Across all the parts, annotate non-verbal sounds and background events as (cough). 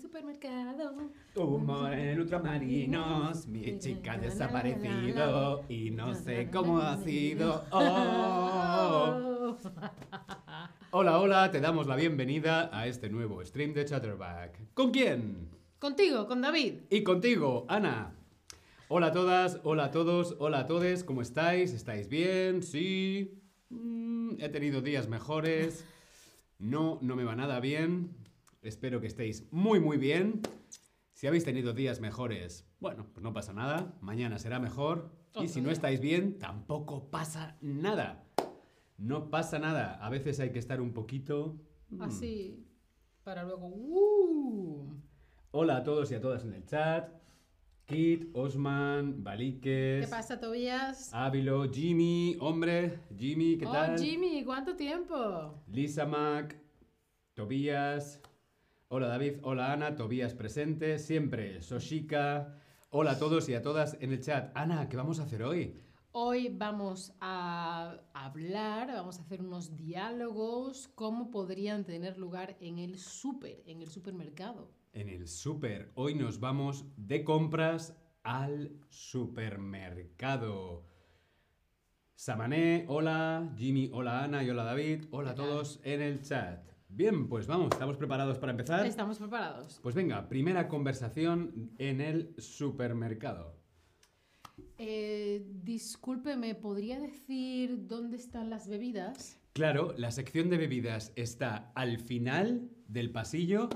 supermercado. Humor en el ultramarinos, mi chica ha desaparecido y no sé cómo ha sido. Oh. (laughs) Hola, hola, te damos la bienvenida a este nuevo stream de Chatterback. ¿Con quién? Contigo, con David. Y contigo, Ana. Hola a todas, hola a todos, hola a todos, ¿cómo estáis? ¿Estáis bien? Sí. Mm, he tenido días mejores. No, no me va nada bien. Espero que estéis muy, muy bien. Si habéis tenido días mejores, bueno, pues no pasa nada. Mañana será mejor. Y si no estáis bien, tampoco pasa nada. No pasa nada. A veces hay que estar un poquito... mm. Así, para luego... ¡uh! Hola a todos y a todas en el chat. Kit, Osman, Baliques, ¿Qué pasa, Tobías? Ávilo, Jimmy, hombre, Jimmy, ¿qué oh, tal? Jimmy, ¿cuánto tiempo? Lisa Mac, Tobías. Hola David, hola Ana, Tobías presente, siempre Soshika. Hola a todos y a todas en el chat. Ana, ¿qué vamos a hacer hoy? Hoy vamos a hablar, vamos a hacer unos diálogos, cómo podrían tener lugar en el súper, en el supermercado. En el súper. Hoy nos vamos de compras al supermercado. Samané, hola, Jimmy, hola Ana y hola David, hola a todos en el chat. Bien, pues vamos, ¿estamos preparados para empezar? ¿Estamos preparados? Pues venga, primera conversación en el supermercado. Eh, disculpe, ¿me podría decir dónde están las bebidas? Claro, la sección de bebidas está al final del pasillo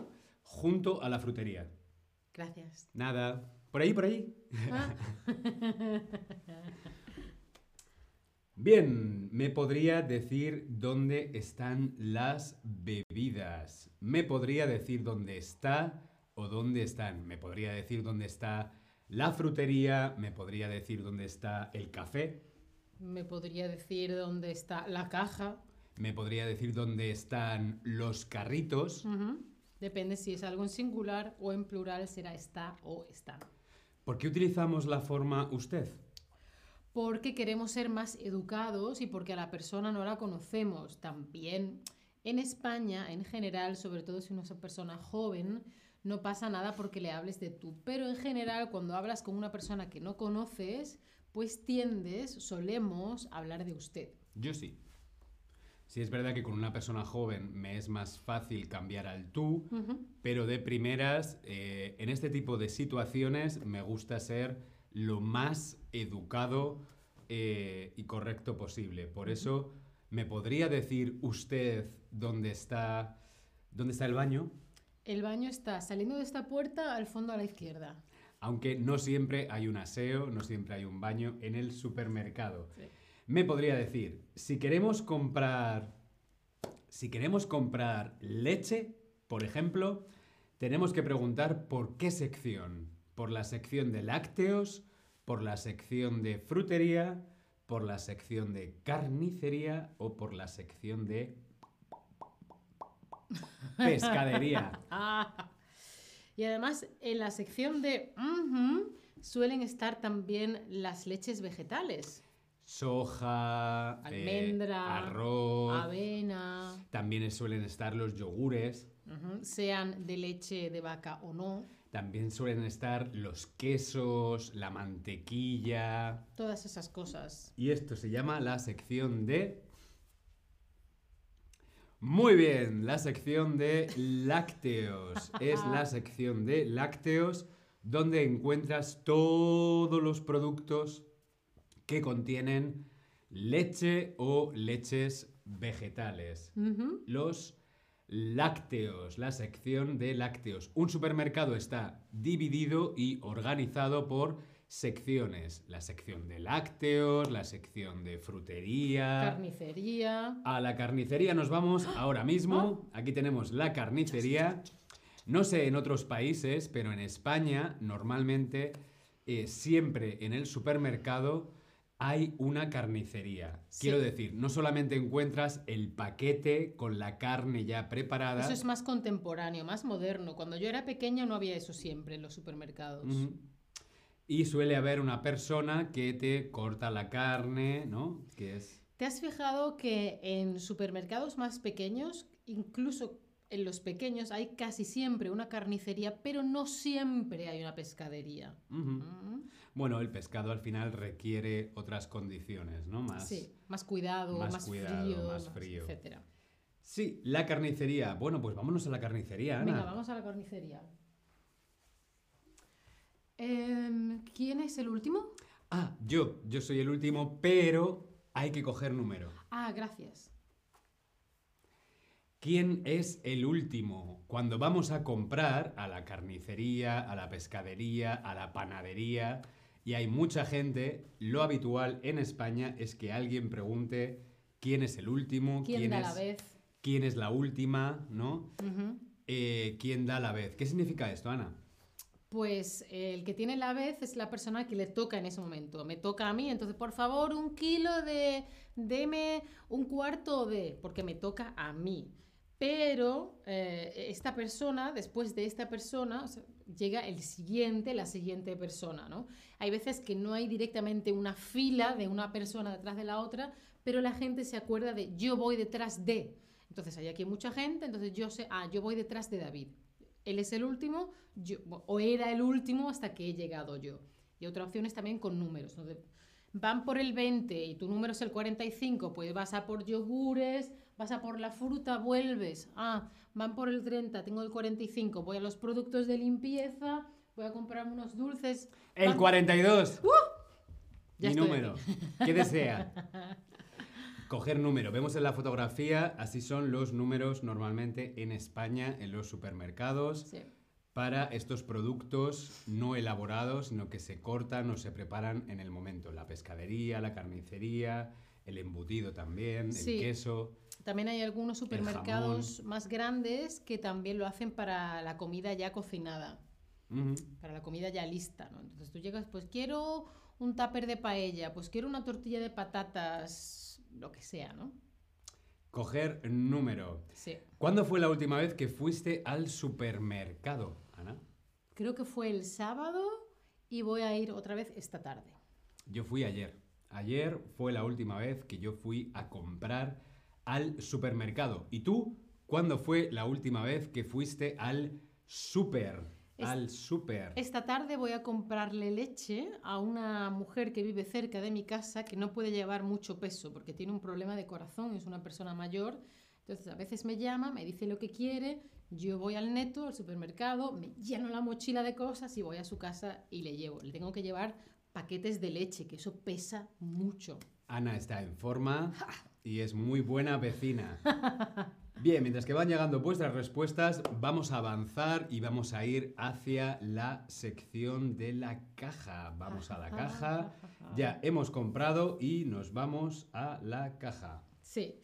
junto a la frutería. Gracias. Nada. ¿Por ahí, por ahí? Ah, (laughs) (laughs) Bien, ¿me podría decir dónde están las bebidas? ¿Me podría decir dónde está o dónde están? ¿Me podría decir dónde está la frutería? ¿Me podría decir dónde está el café? ¿Me podría decir dónde está la caja? ¿Me podría decir dónde están los carritos? Depende si es algo en singular o en plural será está o está. ¿Por qué utilizamos la forma usted? Porque queremos ser más educados y porque a la persona no la conocemos. También en España, en general, sobre todo si uno es una persona joven, no pasa nada porque le hables de tú. Pero en general, cuando hablas con una persona que no conoces, pues tiendes, solemos hablar de usted. Yo sí. Sí, es verdad que con una persona joven me es más fácil cambiar al tú, pero de primeras, eh, en este tipo de situaciones me gusta ser lo más educado eh, y correcto posible. Por eso, ¿me podría decir usted dónde está, dónde está el baño? El baño está saliendo de esta puerta al fondo a la izquierda. Aunque no siempre hay un aseo, no siempre hay un baño en el supermercado. Sí. Me podría decir, si queremos comprar, si queremos comprar leche, por ejemplo, tenemos que preguntar por qué sección. Por la sección de lácteos, por la sección de frutería, por la sección de carnicería o por la sección de pescadería. (laughs) Y además, en la sección de suelen estar también las leches vegetales. Soja, eh, Almendra, arroz. Avena, También suelen estar los yogures. sean de leche de vaca o no. También suelen estar los quesos, la mantequilla. Todas esas cosas. Y esto se llama la sección de... Muy bien, la sección de lácteos. (laughs) Es la sección de lácteos donde encuentras todos los productos que contienen leche o leches vegetales. Los lácteos, la sección de lácteos. Un supermercado está dividido y organizado por secciones. La sección de lácteos, la sección de frutería. Carnicería. A la carnicería nos vamos (gasps) ahora mismo. Aquí tenemos la carnicería. No sé en otros países, pero en España normalmente eh, siempre en el supermercado hay una carnicería. Sí. Quiero decir, no solamente encuentras el paquete con la carne ya preparada. Eso es más contemporáneo, más moderno. Cuando yo era pequeña no había eso siempre en los supermercados. Y suele haber una persona que te corta la carne, ¿no? Que es... ¿Te has fijado que en supermercados más pequeños, incluso en los pequeños hay casi siempre una carnicería, pero no siempre hay una pescadería. Mm. Bueno, el pescado al final requiere otras condiciones, ¿no? Más... Sí, más cuidado, más más, cuidado, frío, más frío. etcétera. Sí, la carnicería. Bueno, pues vámonos a la carnicería, Ana. Venga, vamos a la carnicería. Em, ¿Quién es el último? Ah, yo, yo soy el último, pero hay que coger número. Ah, gracias. ¿Quién es el último? Cuando vamos a comprar a la carnicería, a la pescadería, a la panadería, y hay mucha gente, lo habitual en España es que alguien pregunte quién es el último, ¿Quién, da es, la vez? quién es la última, ¿no? Eh, ¿Quién da la vez? ¿Qué significa esto, Ana? Pues eh, el que tiene la vez es la persona que le toca en ese momento. Me toca a mí, entonces por favor un kilo de, deme un cuarto de, porque me toca a mí. Pero eh, esta persona, después de esta persona, llega el siguiente, la siguiente persona, ¿no? Hay veces que no hay directamente una fila de una persona detrás de la otra, pero la gente se acuerda de yo voy detrás de. Entonces hay aquí mucha gente, entonces yo sé, ah, yo voy detrás de David. Él es el último, yo, o era el último hasta que he llegado yo. Y otra opción es también con números. van por el 20 y tu número es el 45, pues vas a por yogures, vas a por la fruta, vuelves. Ah, van por el 30, tengo el 45, voy a los productos de limpieza, voy a comprar unos dulces. El Van- 42. Ya Mi número. ¿Qué desea? (laughs) Coger número. Vemos en la fotografía, así son los números normalmente en España, en los supermercados, Sí. para estos productos no elaborados, sino que se cortan o se preparan en el momento. La pescadería, la carnicería, el embutido también, Sí. el queso. También hay algunos supermercados más grandes que también lo hacen para la comida ya cocinada. Para la comida ya lista, ¿no? Entonces tú llegas, pues quiero un tupper de paella, pues quiero una tortilla de patatas, lo que sea, ¿no? Coger número. Sí. ¿Cuándo fue la última vez que fuiste al supermercado, Ana? Creo que fue el sábado y voy a ir otra vez esta tarde. Yo fui ayer. Ayer fue la última vez que yo fui a comprar al supermercado. ¿Y tú? ¿Cuándo fue la última vez que fuiste al super? Es- al super. Esta tarde voy a comprarle leche a una mujer que vive cerca de mi casa que no puede llevar mucho peso porque tiene un problema de corazón, es una persona mayor. Entonces a veces me llama, me dice lo que quiere, yo voy al neto, al supermercado, me lleno la mochila de cosas y voy a su casa y le llevo. Le tengo que llevar paquetes de leche, que eso pesa mucho. Ana está en forma (laughs) y es muy buena vecina. Bien, mientras que van llegando vuestras respuestas, vamos a avanzar y vamos a ir hacia la sección de la caja. Vamos a la caja. Ya hemos comprado y nos vamos a la caja. Sí.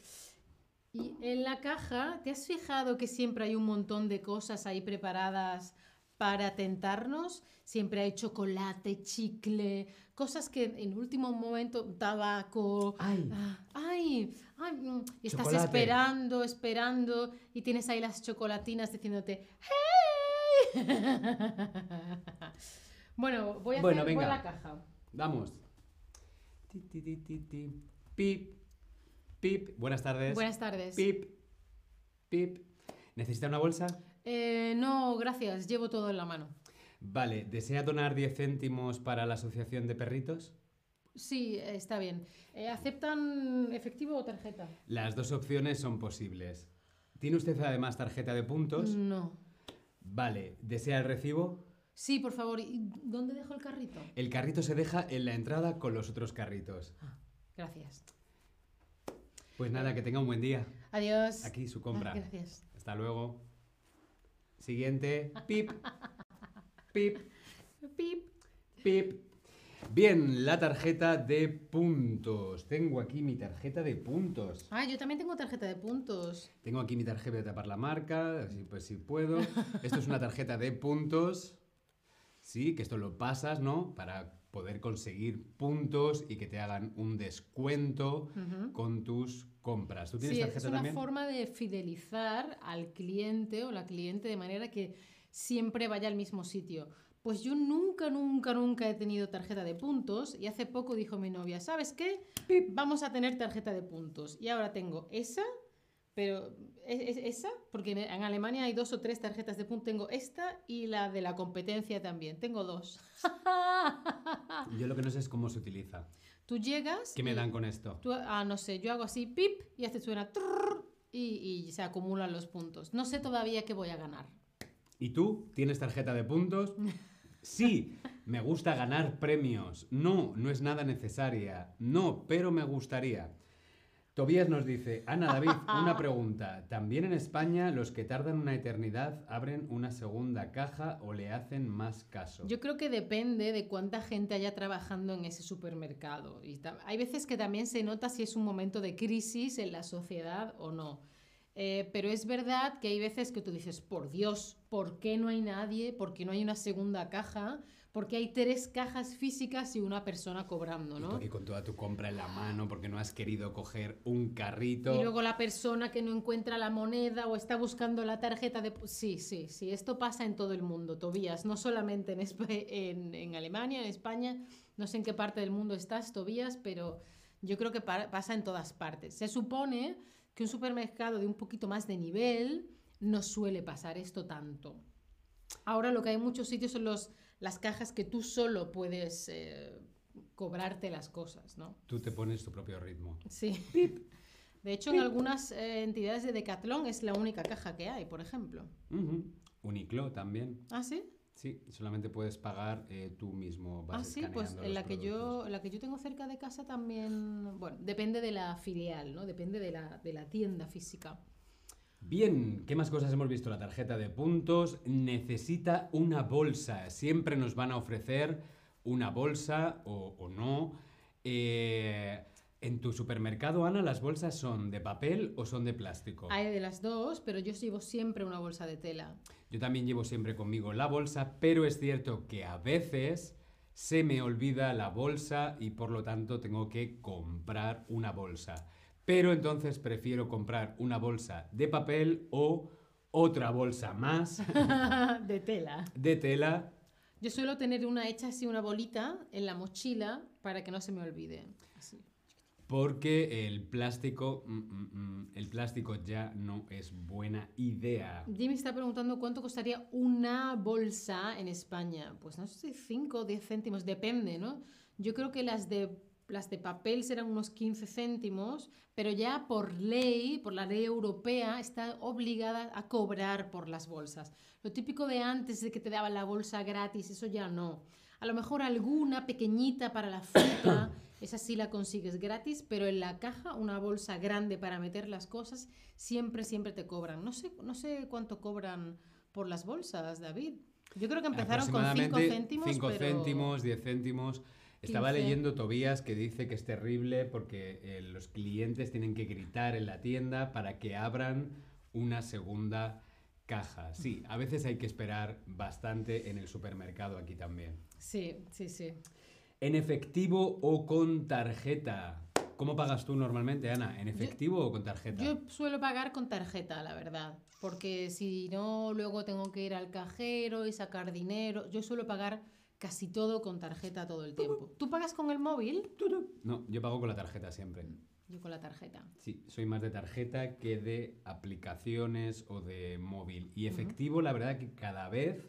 Y en la caja, ¿te has fijado que siempre hay un montón de cosas ahí preparadas para tentarnos? Siempre hay chocolate, chicle, cosas que en último momento, tabaco. ¡Ay! ah, ¡Ay! ay, mm, y estás Chocolate. esperando, esperando, y tienes ahí las chocolatinas diciéndote ¡Hey! (laughs) bueno, voy a, Bueno, hacer, voy a la caja. Vamos. Ti. Pip. Pip. Buenas tardes. Buenas tardes. Pip. Pip. ¿Necesita una bolsa? Eh, no, gracias, llevo todo en la mano. Vale. ¿Desea donar 10 céntimos para la Asociación de Perritos? Sí, está bien. Eh, ¿Aceptan efectivo o tarjeta? Las dos opciones son posibles. ¿Tiene usted además tarjeta de puntos? No. Vale. ¿Desea el recibo? Sí, por favor. ¿Y dónde dejo el carrito? El carrito se deja en la entrada con los otros carritos. Gracias. Pues nada, que tenga un buen día. Adiós. Aquí su Ah, compra. gracias. Hasta luego. Siguiente. Pip. (laughs) Pip. Pip. Pip. Bien, la tarjeta de puntos. Tengo aquí mi tarjeta de puntos. Ah, yo también tengo tarjeta de puntos. Tengo aquí mi tarjeta de tapar la marca, así pues si puedo. Esto es una tarjeta de puntos. Sí, que esto lo pasas, ¿no? Para poder conseguir puntos y que te hagan un descuento con tus compras. ¿Tú tienes Sí, tarjeta es una también? forma de fidelizar al cliente o la cliente de manera que siempre vaya al mismo sitio. Pues yo nunca, nunca, nunca he tenido tarjeta de puntos y hace poco dijo mi novia, ¿sabes qué? Vamos a tener tarjeta de puntos. Y ahora tengo esa, Pero ¿es, es esa, porque en, en Alemania hay dos o tres tarjetas de puntos. Tengo esta y la de la competencia también. Tengo dos. (laughs) Yo lo que no sé es cómo se utiliza. Tú llegas. ¿Qué me dan con esto? tú- ah, no sé, yo hago así, pip, y hace suena trrr, y, y se acumulan los puntos. No sé todavía qué voy a ganar. ¿Y tú? ¿Tienes tarjeta de puntos? (laughs) Sí, me gusta ganar premios. No, no es nada necesaria. No, pero me gustaría. Tobías nos dice, Ana David, una (laughs) pregunta. ¿También en España los que tardan una eternidad abren una segunda caja o le hacen más caso? Yo creo que depende de cuánta gente haya trabajando en ese supermercado. Y hay veces que también se nota si es un momento de crisis en la sociedad o no. Eh, pero es verdad que hay veces que tú dices, por Dios, ¿por qué no hay nadie? ¿Por qué no hay una segunda caja? Porque hay tres cajas físicas y una persona cobrando, Y ¿no? aquí con toda tu compra en la mano porque no has querido coger un carrito. Y luego la persona que no encuentra la moneda o está buscando la tarjeta de... Sí, sí, sí, esto pasa en todo el mundo, Tobías, no solamente en, Espa- en, en Alemania, en España, no sé en qué parte del mundo estás, Tobías, pero yo creo que pa- pasa en todas partes. Se supone que un supermercado de un poquito más de nivel no suele pasar esto tanto. Ahora lo que hay en muchos sitios son los, las cajas que tú solo puedes eh, cobrarte las cosas, ¿no? Tú te pones tu propio ritmo. Sí. (laughs) De hecho, en algunas eh, entidades de Decathlon es la única caja que hay, por ejemplo. Ujú. Uniclo también. ¿Ah, sí? Sí, solamente puedes pagar eh, tú mismo. Vas Ah, sí, pues en la que, yo, la que yo tengo cerca de casa también, bueno, depende de la filial, ¿no? Depende de la, de la tienda física. Bien, ¿qué más cosas hemos visto? La tarjeta de puntos necesita una bolsa. Siempre nos van a ofrecer una bolsa o, o no. Eh, en tu supermercado, Ana, ¿las bolsas son de papel o son de plástico? Hay de las dos, pero yo llevo siempre una bolsa de tela. Yo también llevo siempre conmigo la bolsa, pero es cierto que a veces se me olvida la bolsa y por lo tanto tengo que comprar una bolsa. Pero entonces prefiero comprar una bolsa de papel o otra bolsa más (laughs) de tela. de tela. Yo suelo tener una hecha así, una bolita en la mochila para que no se me olvide. Así. Porque el plástico, mm, mm, mm, el plástico ya no es buena idea. Jimmy está preguntando cuánto costaría una bolsa en España. Pues no sé, 5 o 10 céntimos, depende, ¿no? Yo creo que las de, las de papel serán unos 15 céntimos, pero ya por ley, por la ley europea, está obligada a cobrar por las bolsas. Lo típico de antes, de que te daban la bolsa gratis, eso ya no. A lo mejor alguna pequeñita para la fruta, (coughs) esa sí la consigues gratis, pero en la caja una bolsa grande para meter las cosas siempre, siempre te cobran. No sé, no sé cuánto cobran por las bolsas, David. Yo creo que empezaron con 5 Aproximadamente céntimos, cinco pero... céntimos, 10 céntimos. Estaba 15. leyendo Tobías que dice que es terrible porque eh, los clientes tienen que gritar en la tienda para que abran una segunda caja. Sí, a veces hay que esperar bastante en el supermercado aquí también. Sí, sí, sí. ¿En efectivo o con tarjeta? ¿Cómo pagas tú normalmente, Ana? ¿En efectivo o con tarjeta? Yo suelo pagar con tarjeta, la verdad, porque si no, luego tengo que ir al cajero y sacar dinero. Yo suelo pagar casi todo con tarjeta todo el tiempo. ¿Tú pagas con el móvil? No, yo pago con la tarjeta siempre. Yo con la tarjeta. Sí, soy más de tarjeta que de aplicaciones o de móvil. Y efectivo, la verdad que cada vez,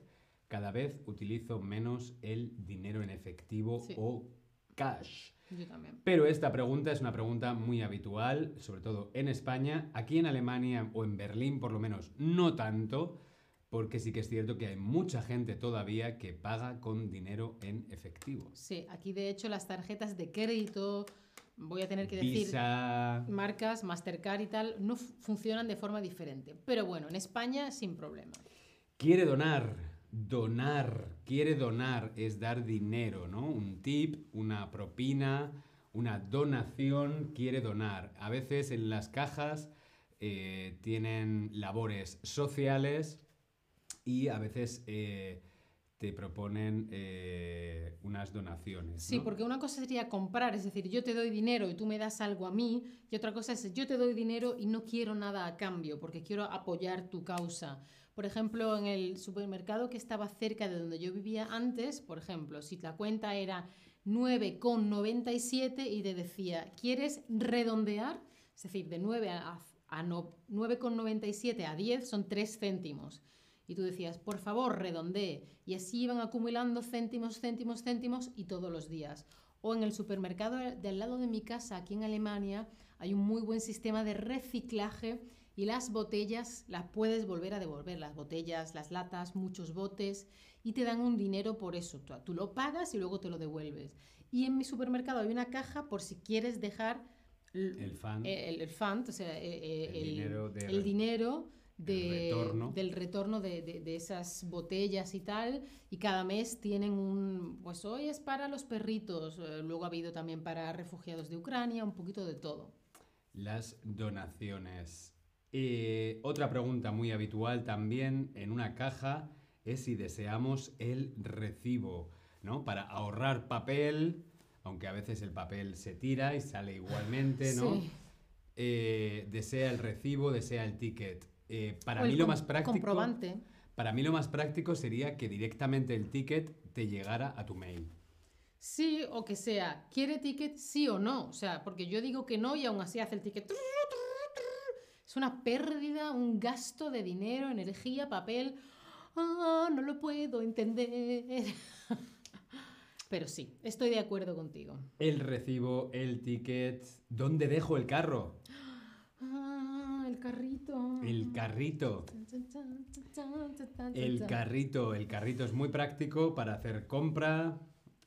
cada vez utilizo menos el dinero en efectivo Sí. o cash. Yo también. Pero esta pregunta es una pregunta muy habitual, sobre todo en España. Aquí en Alemania o en Berlín, por lo menos, no tanto, porque sí que es cierto que hay mucha gente todavía que paga con dinero en efectivo. Sí, aquí de hecho las tarjetas de crédito, voy a tener que decir marcas, Mastercard y tal, no fu- funcionan de forma diferente. Pero bueno, en España sin problema. Quiere donar. Donar. Quiere donar es dar dinero, ¿no? Un tip, una propina, una donación. Quiere donar. A veces en las cajas eh, tienen labores sociales y a veces eh, te proponen eh, unas donaciones. Sí, ¿no? porque una cosa sería comprar, es decir, yo te doy dinero y tú me das algo a mí, y otra cosa es yo te doy dinero y no quiero nada a cambio, porque quiero apoyar tu causa. Por ejemplo, en el supermercado que estaba cerca de donde yo vivía antes, por ejemplo, si la cuenta era 9,97 y te decía, ¿quieres redondear? Es decir, de 9 a, a no, 9,97 a 10 son 3 céntimos. Y tú decías, por favor, redondee. Y así iban acumulando céntimos, céntimos, céntimos y todos los días. O en el supermercado del lado de mi casa, aquí en Alemania, hay un muy buen sistema de reciclaje y las botellas las puedes volver a devolver. Las botellas, las latas, muchos botes y te dan un dinero por eso. Tú, tú lo pagas y luego te lo devuelves. Y en mi supermercado hay una caja por si quieres dejar El fan. el, el fund, o sea, eh, eh, El el, dinero de- el dinero de- retorno. del retorno de, de- de esas botellas y tal. Y cada mes tienen un, pues hoy es para los perritos, eh, luego ha habido también para refugiados de Ucrania, un poquito de todo. Las donaciones. Eh, otra pregunta muy habitual también en una caja es si deseamos el recibo, ¿no? Para ahorrar papel, aunque a veces el papel se tira y sale igualmente, ¿no? Sí. Eh, desea el recibo, desea el ticket. Eh, para O mí lo más práctico. Comprobante. Para mí lo más práctico sería que directamente el ticket te llegara a tu mail. Sí, o que sea, ¿quiere ticket sí o no? O sea, porque yo digo que no y aún así hace el ticket. Es una pérdida, un gasto de dinero, energía, papel. Ah, no lo puedo entender. (laughs) Pero sí, estoy de acuerdo contigo. El recibo, el ticket. ¿Dónde dejo el carro? Ah, carrito. El carrito. El carrito. el carrito es muy práctico para hacer compra.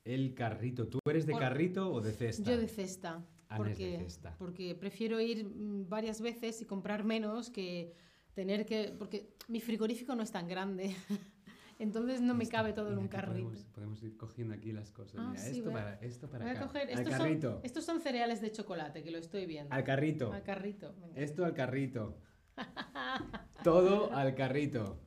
El carrito. ¿Tú eres de Por- carrito o de cesta? Yo de cesta. Ana es de Porque, cesta. porque prefiero ir mm, varias veces y comprar menos que tener que... Porque mi frigorífico no es tan grande. (laughs) Entonces no me Esto, cabe todo en un carrito. Podemos, podemos ir cogiendo aquí las cosas. Ah, Mira, sí, esto, para, esto para Voy a acá. coger... Al Estos carrito. son, estos son cereales de chocolate, que lo estoy viendo. Al carrito. Al carrito. venga. Esto al carrito. Todo al carrito.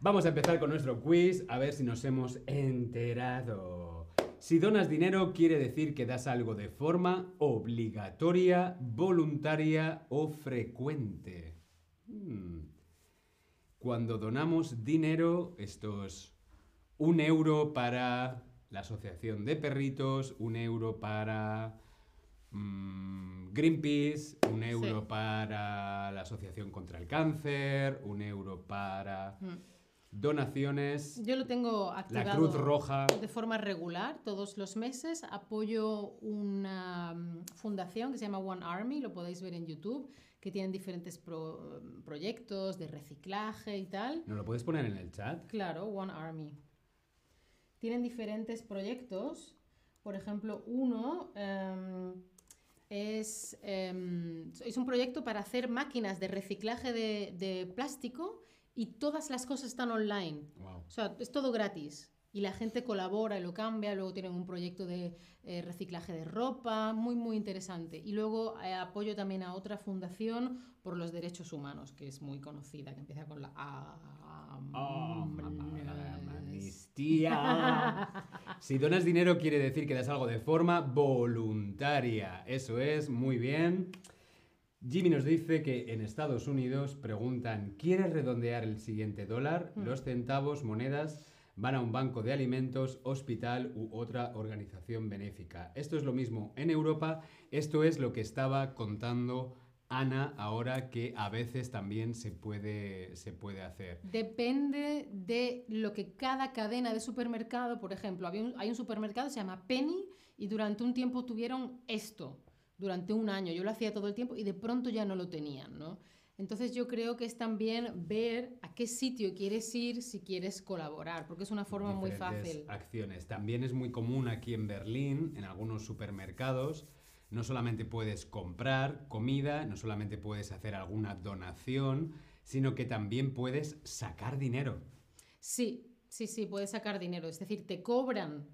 Vamos a empezar con nuestro quiz a ver si nos hemos enterado. Si donas dinero quiere decir que das algo de forma obligatoria, voluntaria o frecuente. Hmm. Cuando donamos dinero, esto es un euro para la asociación de perritos, un euro para mm, Greenpeace, un euro Sí. para la asociación contra el cáncer, un euro para Mm. Donaciones, Yo lo tengo activado. la Cruz Roja. de forma regular todos los meses. Apoyo una mm, fundación que se llama One Army, lo podéis ver en YouTube, que tienen diferentes pro- proyectos de reciclaje y tal. ¿Nos lo puedes poner en el chat? Claro, One Army. Tienen diferentes proyectos. Por ejemplo, uno em, es, em, es un proyecto para hacer máquinas de reciclaje de, de plástico y todas las cosas están online. Wow. O sea, es todo gratis. Y la gente colabora y lo cambia. Luego tienen un proyecto de eh, reciclaje de ropa, muy, muy interesante. Y luego eh, apoyo también a otra fundación por los derechos humanos, que es muy conocida, que empieza con la amnistía. (laughs) Si donas dinero quiere decir que das algo de forma voluntaria. Eso es, muy bien. Jimmy nos dice que en Estados Unidos preguntan, ¿quieres redondear el siguiente dólar? Hmm. Los centavos, monedas, van a un banco de alimentos, hospital u otra organización benéfica. Esto es lo mismo en Europa. Esto es lo que estaba contando Ana ahora que a veces también se puede, se puede hacer. Depende de lo que cada cadena de supermercado, por ejemplo, había un- hay un supermercado que se llama Penny y durante un tiempo tuvieron esto, durante un año. Yo lo hacía todo el tiempo y de pronto ya no lo tenían, ¿no? Entonces yo creo que es también ver a qué sitio quieres ir si quieres colaborar, porque es una forma muy fácil. acciones. También es muy común aquí en Berlín, en algunos supermercados. No solamente puedes comprar comida, no solamente puedes hacer alguna donación, sino que también puedes sacar dinero. Sí, sí, sí, puedes sacar dinero. Es decir, te cobran,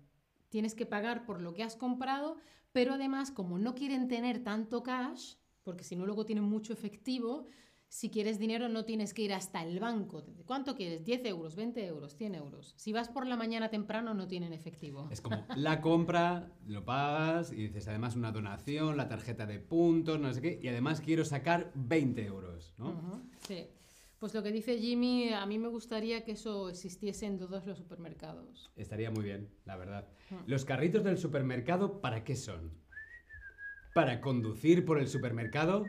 tienes que pagar por lo que has comprado, pero además, como no quieren tener tanto cash, porque si no luego tienen mucho efectivo, si quieres dinero no tienes que ir hasta el banco. ¿Cuánto quieres? ¿10 euros, 20 euros, 100 euros? Si vas por la mañana temprano no tienen efectivo. Es como la compra, lo pagas y dices además una donación, la tarjeta de puntos, no sé qué, y además quiero sacar 20 euros, ¿no? Sí. Pues lo que dice Jimmy, a mí me gustaría que eso existiese en todos los supermercados. Estaría muy bien, la verdad. Mm. ¿Los carritos del supermercado para qué son? ¿Para conducir por el supermercado?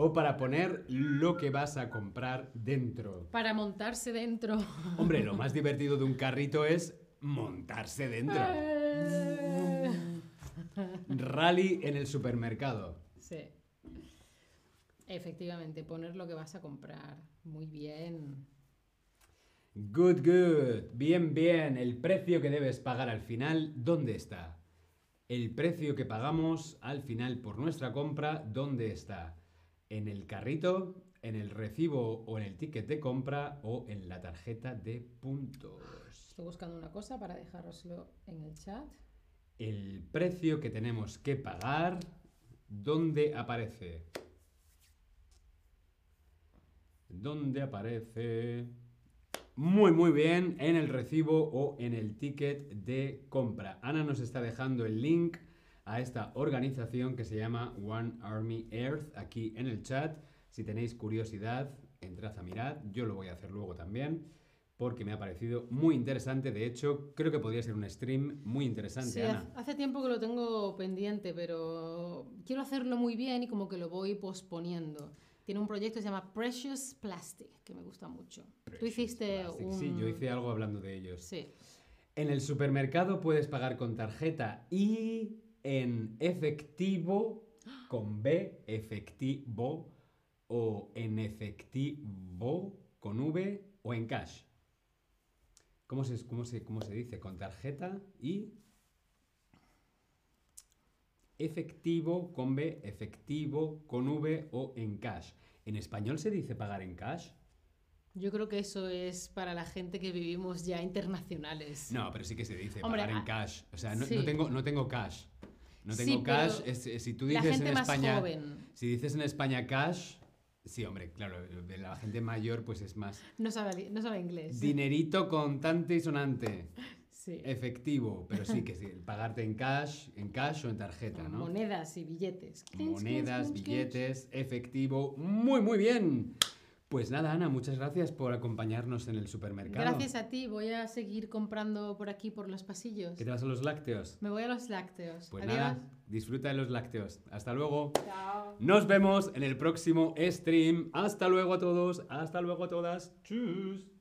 o para poner lo que vas a comprar dentro. Para montarse dentro. Hombre, lo (laughs) más divertido de un carrito es montarse dentro. Rally en el supermercado. Sí. Efectivamente, poner lo que vas a comprar. Muy bien. Good, good. Bien, bien. El precio que debes pagar al final, ¿dónde está? El precio que pagamos al final por nuestra compra, ¿dónde está? ¿En el carrito, en el recibo o en el ticket de compra o en la tarjeta de puntos? Estoy buscando una cosa para dejároslo en el chat. El precio que tenemos que pagar, ¿dónde aparece? ¿Dónde aparece? Muy, muy bien, en el recibo o en el ticket de compra. Ana nos está dejando el link a esta organización que se llama One Army Earth aquí en el chat. Si tenéis curiosidad, entrad a mirar. Yo lo voy a hacer luego también porque me ha parecido muy interesante. De hecho, creo que podría ser un stream muy interesante, Sí, Ana. hace tiempo que lo tengo pendiente, pero quiero hacerlo muy bien y como que lo voy posponiendo. Tiene un proyecto que se llama Precious Plastic, que me gusta mucho. Tú hiciste Plastic. un... Sí, yo hice algo hablando de ellos. Sí. En el supermercado puedes pagar con tarjeta y en efectivo, con B, efectivo, o en efectivo, con V, o en cash. ¿Cómo se, cómo se, cómo se dice? Con tarjeta y... Efectivo, con B, efectivo, con V o en cash. ¿En español se dice pagar en cash? Yo creo que eso es para la gente que vivimos ya internacionales. No, pero sí que se dice Hombre, pagar en ah, cash. O sea, no, sí. no tengo, no tengo cash. No Sí, tengo pero cash. es- es- si tú dices en España. Si dices en España cash, sí, hombre, claro, de la gente mayor pues es más. no sabe, no sabe inglés. Dinerito contante y sonante. Sí. Efectivo, pero sí que (laughs) sí, pagarte en cash, en cash o en tarjeta, ¿no? Monedas y billetes. Monedas, billetes, efectivo. Muy, muy bien. Pues nada, Ana, muchas gracias por acompañarnos en el supermercado. Gracias a ti, voy a seguir comprando por aquí, por los pasillos. ¿Qué te vas a los lácteos? Me voy a los lácteos. Pues Adiós. nada, disfruta de los lácteos. Hasta luego. Chao. Nos vemos en el próximo stream. Hasta luego a todos. Hasta luego a todas. Tschüss.